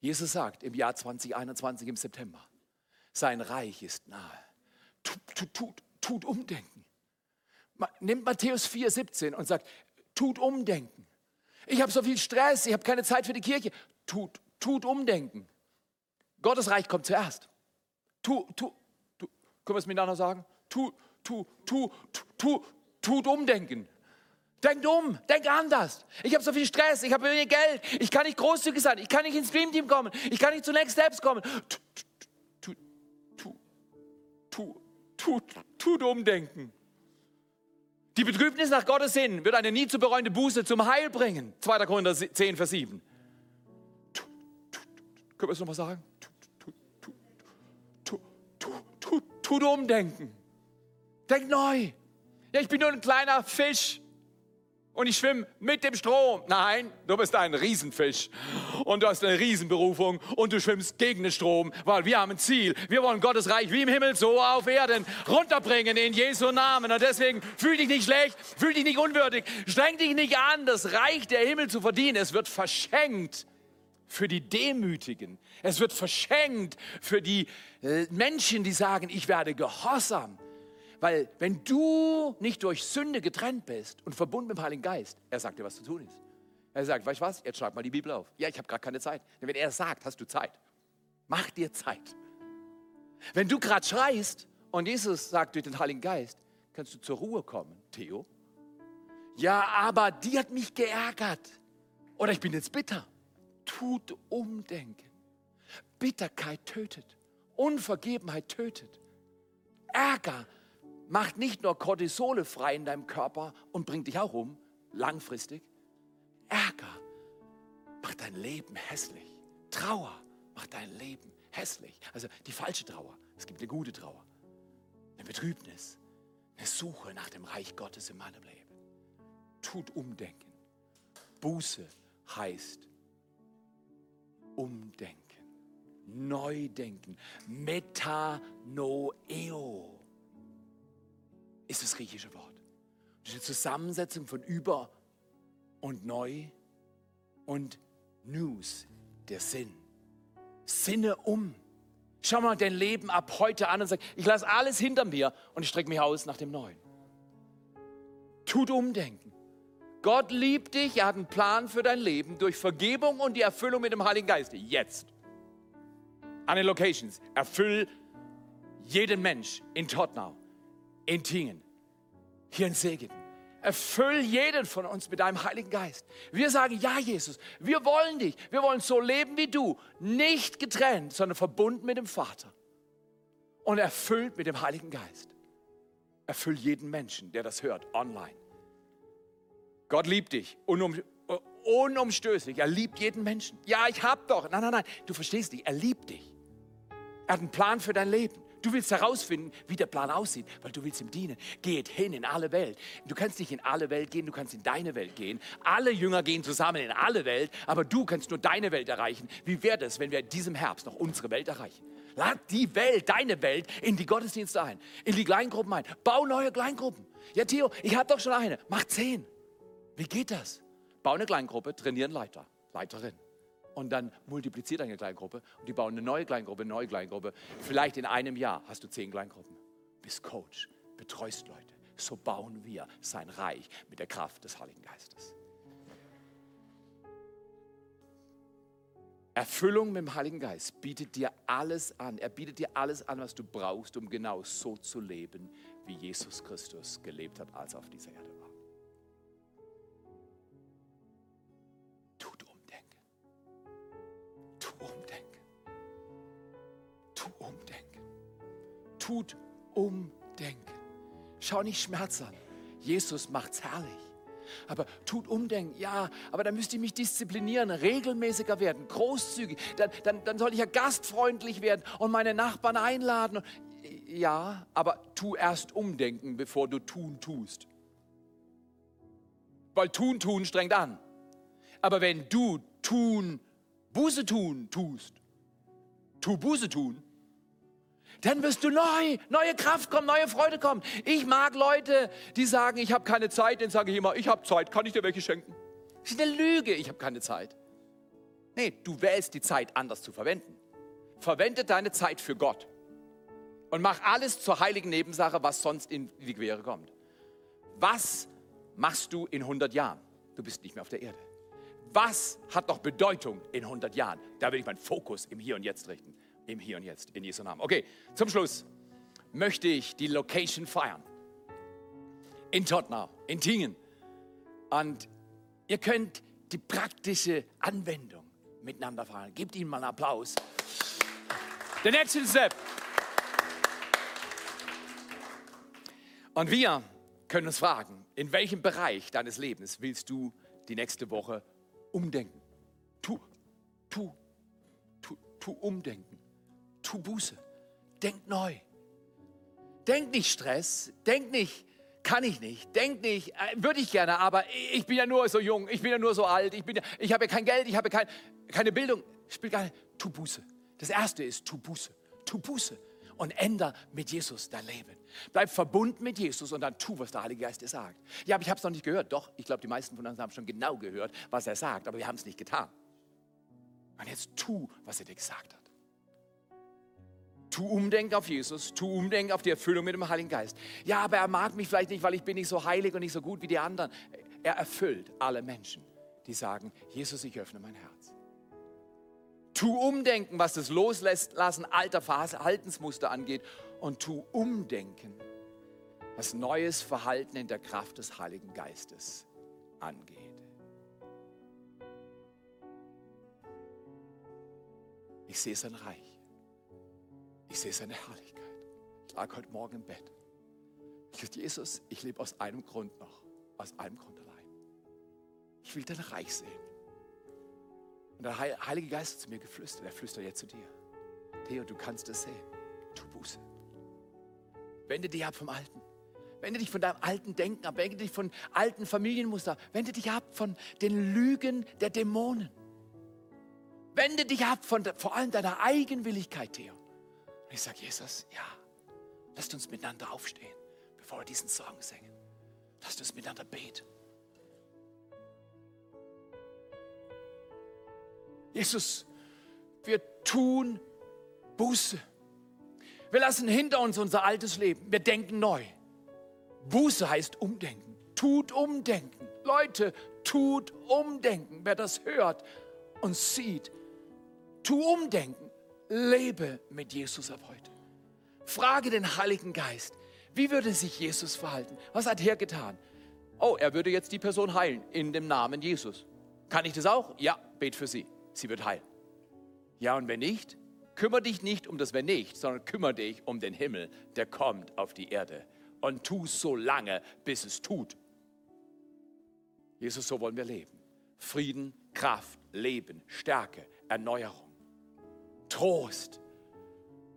Jesus sagt im Jahr 2021 im September, sein Reich ist nahe. Tut, tut, tut, tut Umdenken. Nimmt Matthäus 4, 17 und sagt, tut Umdenken. Ich habe so viel Stress, ich habe keine Zeit für die Kirche. Tut, tut Umdenken. Gottes Reich kommt zuerst. Tu, tu, tu, können wir es miteinander sagen? Tu, tu, tu, tu, tu, tut Umdenken. Denkt um, denkt anders. Ich habe so viel Stress, ich habe wenig Geld, ich kann nicht großzügig sein, ich kann nicht ins Dream Team kommen, ich kann nicht zu Next Steps kommen. Tu, tu, tu, tu, tu, tut Umdenken. Die Betrübnis nach Gottes Sinn wird eine nie zu bereuende Buße zum Heil bringen. 2. Korinther 10, Vers 7. Können wir es nochmal sagen? Tut umdenken. Denk neu. Ja, ich bin nur ein kleiner Fisch und ich schwimme mit dem Strom. Nein, du bist ein Riesenfisch und du hast eine Riesenberufung und du schwimmst gegen den Strom, weil wir haben ein Ziel. Wir wollen Gottes Reich wie im Himmel, so auf Erden runterbringen in Jesu Namen. Und deswegen fühl dich nicht schlecht, fühl dich nicht unwürdig, streng dich nicht an, das Reich der Himmel zu verdienen. Es wird verschenkt für die Demütigen. Es wird verschenkt für die äh, Menschen, die sagen, ich werde gehorsam. Weil wenn du nicht durch Sünde getrennt bist und verbunden mit dem Heiligen Geist, er sagt dir, was zu tun ist. Er sagt, weißt du was, jetzt schreib mal die Bibel auf. Ja, ich habe gerade keine Zeit. Denn wenn er sagt, hast du Zeit. Mach dir Zeit. Wenn du gerade schreist und Jesus sagt durch den Heiligen Geist, kannst du zur Ruhe kommen, Theo. Ja, aber die hat mich geärgert. Oder ich bin jetzt bitter. Tut umdenken. Bitterkeit tötet. Unvergebenheit tötet. Ärger macht nicht nur Cortisole frei in deinem Körper und bringt dich auch um, langfristig. Ärger macht dein Leben hässlich. Trauer macht dein Leben hässlich. Also die falsche Trauer. Es gibt eine gute Trauer. Eine Betrübnis. Eine Suche nach dem Reich Gottes in meinem Leben. Tut Umdenken. Buße heißt Umdenken. Neudenken. Metanoeo ist das griechische Wort. Das ist eine Zusammensetzung von über und neu und News, der Sinn. Sinne um. Schau mal dein Leben ab heute an und sag, ich lasse alles hinter mir und ich strecke mich aus nach dem Neuen. Tut umdenken. Gott liebt dich, er hat einen Plan für dein Leben durch Vergebung und die Erfüllung mit dem Heiligen Geist. Jetzt. An den Locations. Erfüll jeden Mensch in Tottenau in Tingen, hier in Segeten. Erfüll jeden von uns mit deinem Heiligen Geist. Wir sagen, ja, Jesus, wir wollen dich. Wir wollen so leben wie du. Nicht getrennt, sondern verbunden mit dem Vater. Und erfüllt mit dem Heiligen Geist. Erfüll jeden Menschen, der das hört, online. Gott liebt dich. Unum, unumstößlich. Er liebt jeden Menschen. Ja, ich hab doch. Nein, nein, nein. Du verstehst nicht. Er liebt dich. Er hat einen Plan für dein Leben. Du willst herausfinden, wie der Plan aussieht, weil du willst ihm dienen. Geht hin in alle Welt. Du kannst nicht in alle Welt gehen, du kannst in deine Welt gehen. Alle Jünger gehen zusammen in alle Welt, aber du kannst nur deine Welt erreichen. Wie wäre es, wenn wir in diesem Herbst noch unsere Welt erreichen? Lad die Welt, deine Welt, in die Gottesdienste ein, in die Kleingruppen ein. Bau neue Kleingruppen. Ja, Theo, ich habe doch schon eine. Mach zehn. Wie geht das? Bau eine Kleingruppe, trainieren Leiter, Leiterin und dann multipliziert eine Kleingruppe und die bauen eine neue Kleingruppe, eine neue Kleingruppe. Vielleicht in einem Jahr hast du zehn Kleingruppen. Bist Coach, betreust Leute. So bauen wir sein Reich mit der Kraft des Heiligen Geistes. Erfüllung mit dem Heiligen Geist bietet dir alles an. Er bietet dir alles an, was du brauchst, um genau so zu leben, wie Jesus Christus gelebt hat, als auf dieser Erde tut umdenken. Schau nicht Schmerz an. Jesus macht's herrlich. Aber tut umdenken, ja, aber dann müsste ich mich disziplinieren, regelmäßiger werden, großzügig. Dann, dann, dann soll ich ja gastfreundlich werden und meine Nachbarn einladen. Ja, aber tu erst umdenken, bevor du tun tust. Weil tun, tun strengt an. Aber wenn du tun, Buße tun tust, tu Buße tun, dann wirst du neu, neue Kraft kommen, neue Freude kommen. Ich mag Leute, die sagen, ich habe keine Zeit, dann sage ich immer, ich habe Zeit, kann ich dir welche schenken? Das ist eine Lüge, ich habe keine Zeit. Nee, du wählst die Zeit anders zu verwenden. Verwende deine Zeit für Gott und mach alles zur heiligen Nebensache, was sonst in die Quere kommt. Was machst du in 100 Jahren? Du bist nicht mehr auf der Erde. Was hat noch Bedeutung in 100 Jahren? Da will ich meinen Fokus im Hier und Jetzt richten im Hier und Jetzt, in Jesu Namen. Okay, zum Schluss möchte ich die Location feiern. In Tottenau, in Tingen. Und ihr könnt die praktische Anwendung miteinander feiern. Gebt ihnen mal einen Applaus. Der nächste Step. Und wir können uns fragen, in welchem Bereich deines Lebens willst du die nächste Woche umdenken? Tu, tu, tu, tu umdenken tu Buße. Denk neu. Denk nicht Stress. Denk nicht, kann ich nicht. Denk nicht, äh, würde ich gerne, aber ich bin ja nur so jung, ich bin ja nur so alt, ich, bin ja, ich habe ja kein Geld, ich habe kein, keine Bildung. Spielt gar nicht. Tu Buße. Das erste ist, tu Buße. Tu Buße und änder mit Jesus dein Leben. Bleib verbunden mit Jesus und dann tu, was der Heilige Geist dir sagt. Ja, aber ich habe es noch nicht gehört. Doch, ich glaube, die meisten von uns haben schon genau gehört, was er sagt, aber wir haben es nicht getan. Und jetzt tu, was er dir gesagt hat. Tu umdenken auf Jesus, tu umdenken auf die Erfüllung mit dem Heiligen Geist. Ja, aber er mag mich vielleicht nicht, weil ich bin nicht so heilig und nicht so gut wie die anderen. Er erfüllt alle Menschen, die sagen, Jesus, ich öffne mein Herz. Tu umdenken, was das Loslassen alter Verhaltensmuster angeht und tu umdenken, was neues Verhalten in der Kraft des Heiligen Geistes angeht. Ich sehe sein Reich. Ich sehe seine Herrlichkeit. Ich lag heute Morgen im Bett. Ich dachte, Jesus, ich lebe aus einem Grund noch. Aus einem Grund allein. Ich will dein Reich sehen. Und der Heilige Geist hat zu mir geflüstert. Er flüstert jetzt zu dir. Theo, du kannst es sehen. Tu Buße. Wende dich ab vom Alten. Wende dich von deinem alten Denken ab. Wende dich von alten Familienmustern. Wende dich ab von den Lügen der Dämonen. Wende dich ab von vor allem deiner Eigenwilligkeit, Theo. Und ich sage, Jesus, ja, lasst uns miteinander aufstehen, bevor wir diesen Song singen. Lasst uns miteinander beten. Jesus, wir tun Buße. Wir lassen hinter uns unser altes Leben. Wir denken neu. Buße heißt umdenken. Tut umdenken. Leute, tut umdenken. Wer das hört und sieht, tu umdenken. Lebe mit Jesus ab heute. Frage den Heiligen Geist, wie würde sich Jesus verhalten? Was hat er getan? oh, er würde jetzt die Person heilen in dem Namen Jesus. Kann ich das auch? Ja, bet für sie. Sie wird heilen. Ja, und wenn nicht, kümmere dich nicht um das Wenn nicht, sondern kümmere dich um den Himmel, der kommt auf die Erde. Und tu so lange, bis es tut. Jesus, so wollen wir leben. Frieden, Kraft, Leben, Stärke, Erneuerung, Trost.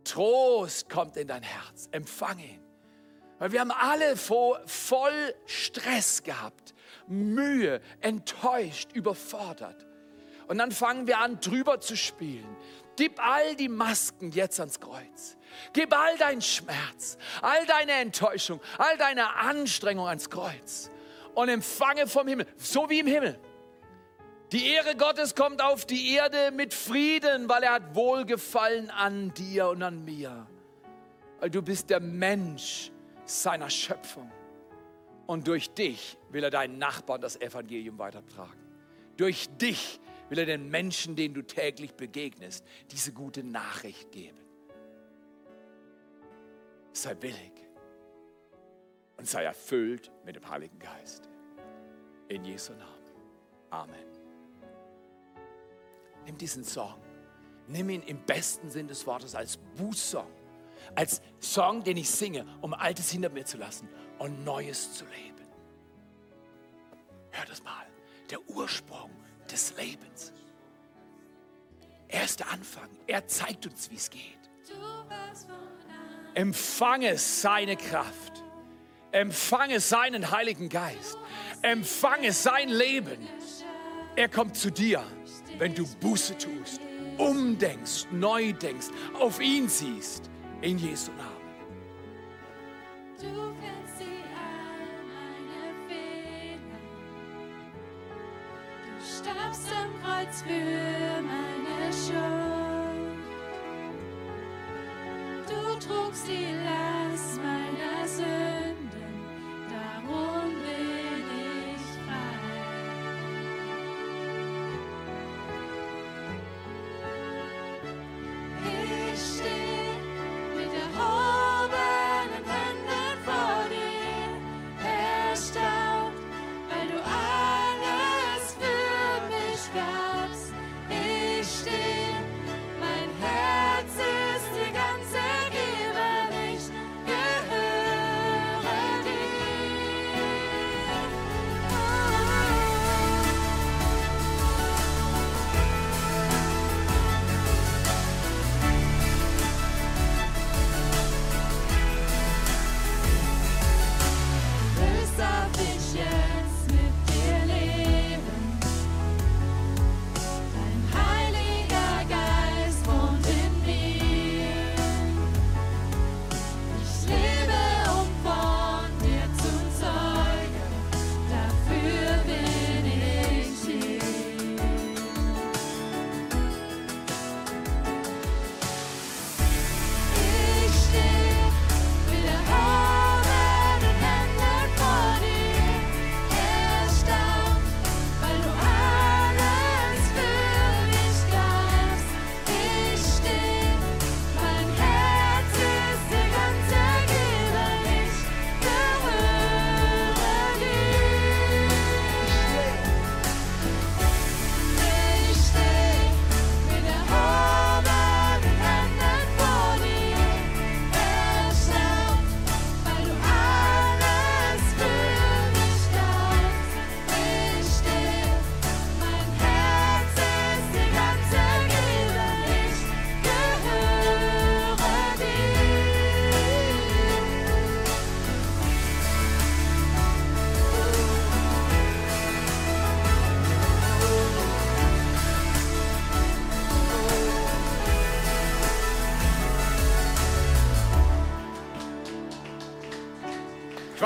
Trost kommt in dein Herz. Empfange ihn. Weil wir haben alle voll Stress gehabt, Mühe, enttäuscht, überfordert. Und dann fangen wir an, drüber zu spielen. Gib all die Masken jetzt ans Kreuz. Gib all deinen Schmerz, all deine Enttäuschung, all deine Anstrengung ans Kreuz. Und empfange vom Himmel, so wie im Himmel. Die Ehre Gottes kommt auf die Erde mit Frieden, weil er hat Wohlgefallen an dir und an mir. Weil du bist der Mensch seiner Schöpfung. Und durch dich will er deinen Nachbarn das Evangelium weitertragen. Durch dich will er den Menschen, denen du täglich begegnest, diese gute Nachricht geben. Sei willig und sei erfüllt mit dem Heiligen Geist. In Jesu Namen. Amen. Nimm diesen Song, nimm ihn im besten Sinn des Wortes als Bußsong, als Song, den ich singe, um Altes hinter mir zu lassen und Neues zu leben. Hör das mal, der Ursprung des Lebens. Er ist der Anfang. Er zeigt uns, wie es geht. Empfange seine Kraft. Empfange seinen Heiligen Geist. Empfange sein Leben. Er kommt zu dir, wenn du Buße tust, umdenkst, neu denkst, auf ihn siehst. In Jesu Namen. starbst am Kreuz für meine Schuld. Du trugst die Last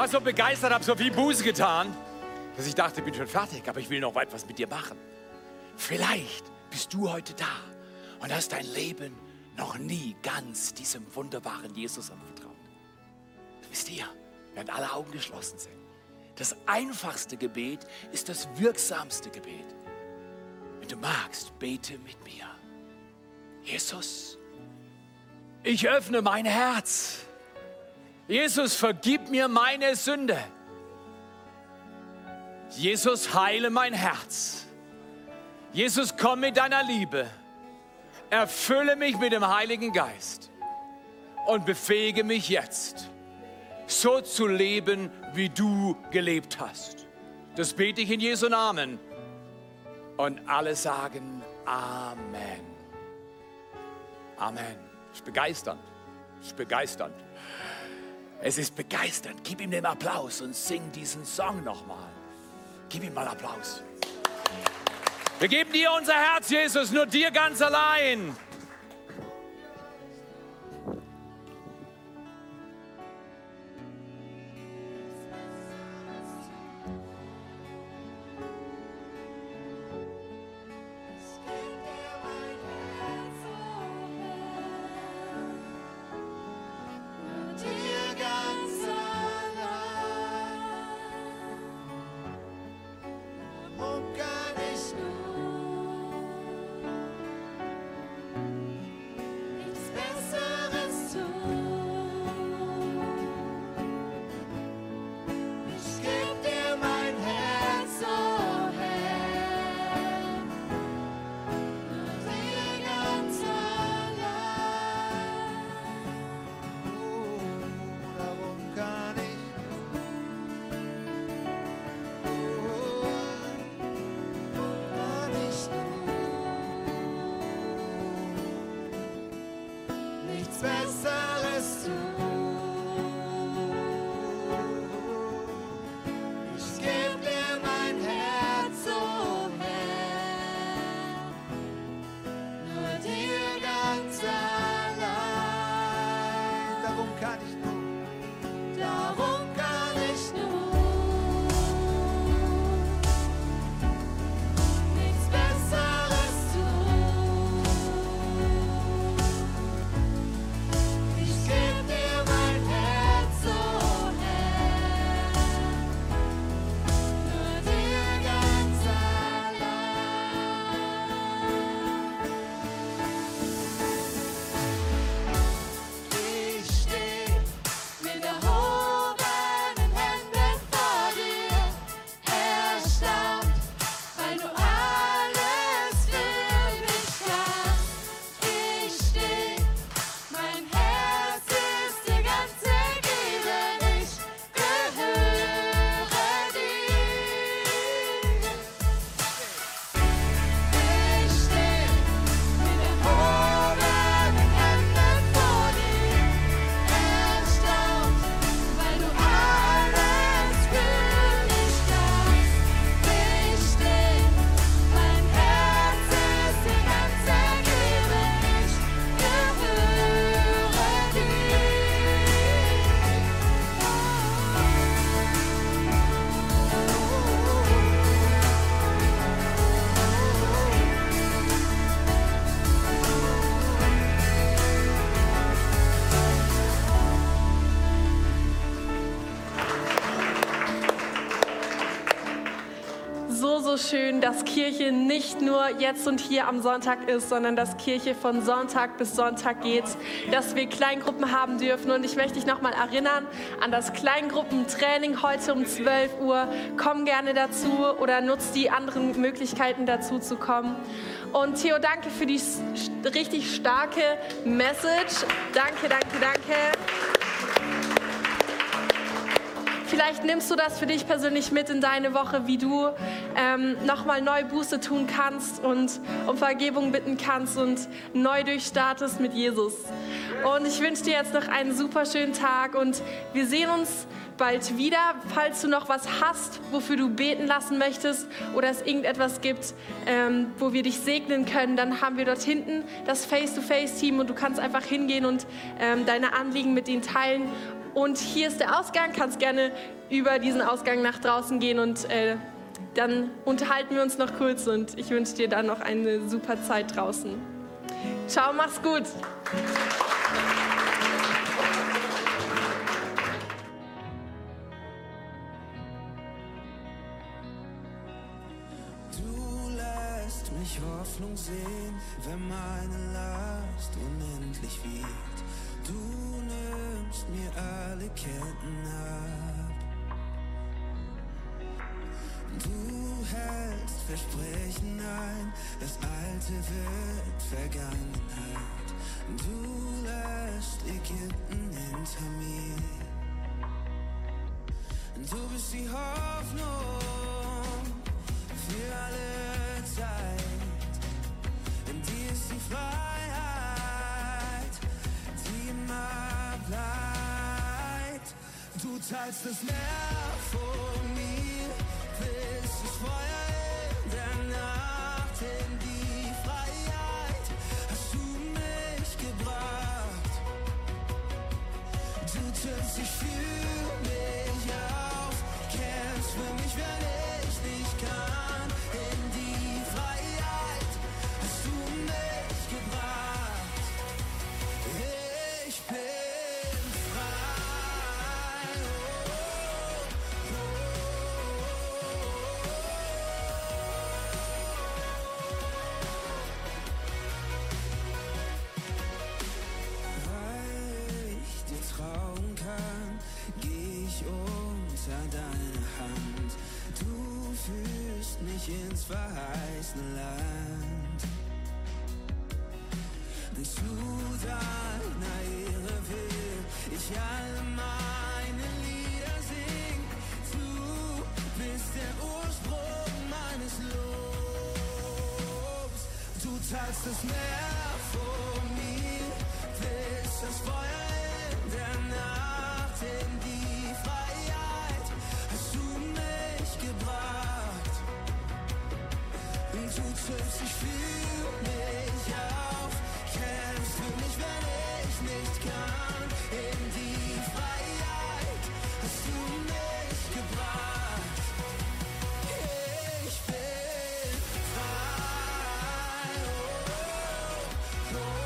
so begeistert, habe so viel Buße getan, dass ich dachte, ich bin schon fertig, aber ich will noch etwas mit dir machen. Vielleicht bist du heute da und hast dein Leben noch nie ganz diesem wunderbaren Jesus anvertraut. Wisst ihr, während alle Augen geschlossen sind, das einfachste Gebet ist das wirksamste Gebet. Wenn du magst, bete mit mir. Jesus, ich öffne mein Herz. Jesus, vergib mir meine Sünde. Jesus, heile mein Herz. Jesus, komm mit deiner Liebe. Erfülle mich mit dem Heiligen Geist und befähige mich jetzt, so zu leben, wie du gelebt hast. Das bete ich in Jesu Namen. Und alle sagen Amen. Amen. Ist begeisternd. Ist begeisternd. Es ist begeisternd. Gib ihm den Applaus und sing diesen Song nochmal. Gib ihm mal Applaus. Wir geben dir unser Herz, Jesus, nur dir ganz allein. Schön, dass Kirche nicht nur jetzt und hier am Sonntag ist, sondern dass Kirche von Sonntag bis Sonntag geht, dass wir Kleingruppen haben dürfen. Und ich möchte dich nochmal erinnern an das Kleingruppentraining heute um 12 Uhr. Komm gerne dazu oder nutz die anderen Möglichkeiten dazu zu kommen. Und Theo, danke für die richtig starke Message. Danke, danke, danke. Vielleicht nimmst du das für dich persönlich mit in deine Woche, wie du ähm, nochmal neu Buße tun kannst und um Vergebung bitten kannst und neu durchstartest mit Jesus. Und ich wünsche dir jetzt noch einen super schönen Tag und wir sehen uns bald wieder. Falls du noch was hast, wofür du beten lassen möchtest oder es irgendetwas gibt, ähm, wo wir dich segnen können, dann haben wir dort hinten das Face-to-Face-Team und du kannst einfach hingehen und ähm, deine Anliegen mit ihnen teilen. Und hier ist der Ausgang. Kannst gerne über diesen Ausgang nach draußen gehen und äh, dann unterhalten wir uns noch kurz und ich wünsche dir dann noch eine super Zeit draußen. Ciao, mach's gut. Du lässt mich Hoffnung sehen, wenn meine Last unendlich wiegt. Du nimmst mir alle Ketten ab. Du hältst Versprechen ein, das Alte wird Vergangenheit. Du lässt Ägypten hinter mir. Du bist die Hoffnung für alle Zeit. In dir ist die Freiheit, immer. Du teilst das Meer vor mir, bist das Feuer in der Nacht, in die Freiheit hast du mich gebracht. Du triffst dich für verheißene Land. Zu deiner Ehre will ich alle meine Lieder singen. Du bist der Ursprung meines Lobs. Du teilst das Meer dich für mich auf, kämpfst für mich, wenn ich nicht kann. In die Freiheit hast du mich gebracht. Ich bin frei. Oh,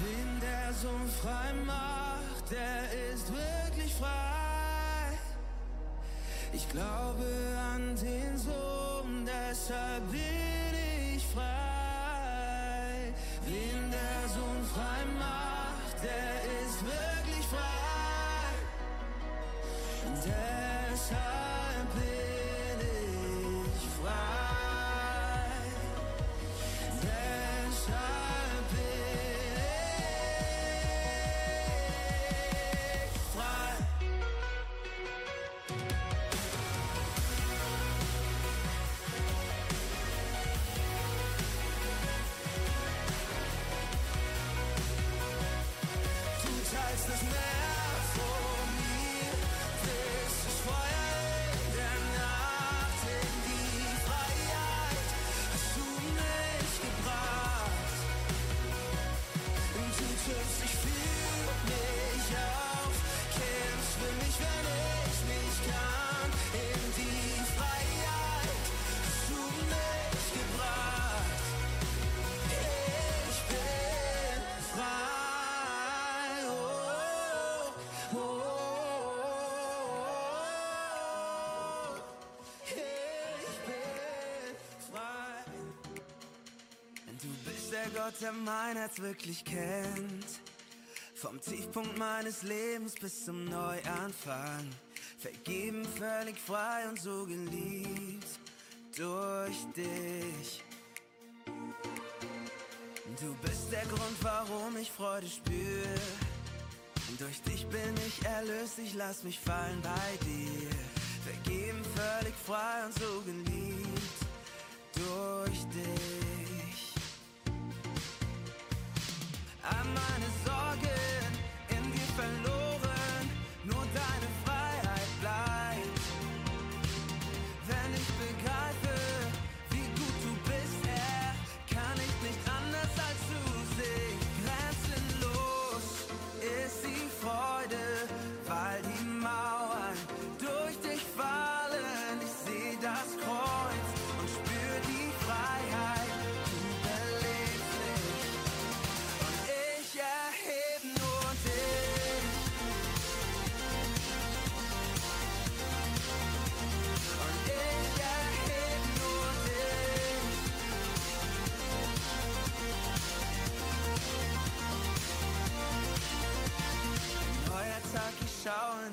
Wen der Sohn frei macht, der ist wirklich frei. Ich glaube an den Sohn, deshalb bin ich frei. Wen der Sohn frei macht, der ist wirklich frei. Deshalb Gott, der mein Herz wirklich kennt. Vom Tiefpunkt meines Lebens bis zum Neuanfang. Vergeben, völlig frei und so geliebt durch dich. Du bist der Grund, warum ich Freude spüre. Durch dich bin ich erlöst, ich lass mich fallen bei dir. Vergeben, völlig frei und so geliebt durch All meine Sorgen in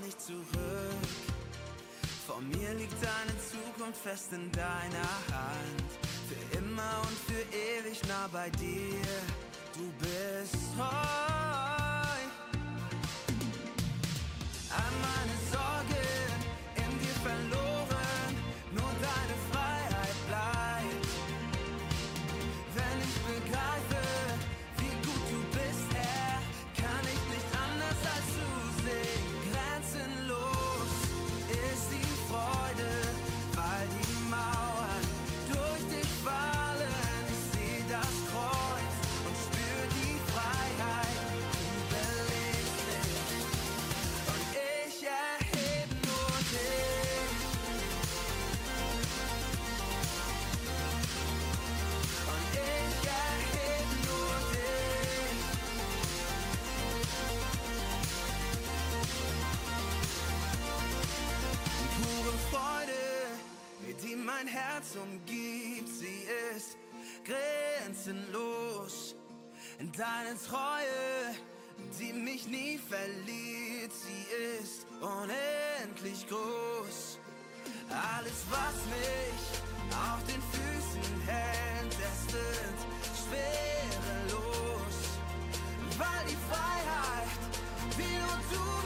nicht zurück. Vor mir liegt deine Zukunft fest in deiner Hand. Für immer und für ewig nah bei dir. Du bist heute. grenzenlos. Deine Treue, die mich nie verliert, sie ist unendlich groß. Alles, was mich auf den Füßen hält, es wird schwerelos, weil die Freiheit, wie nur du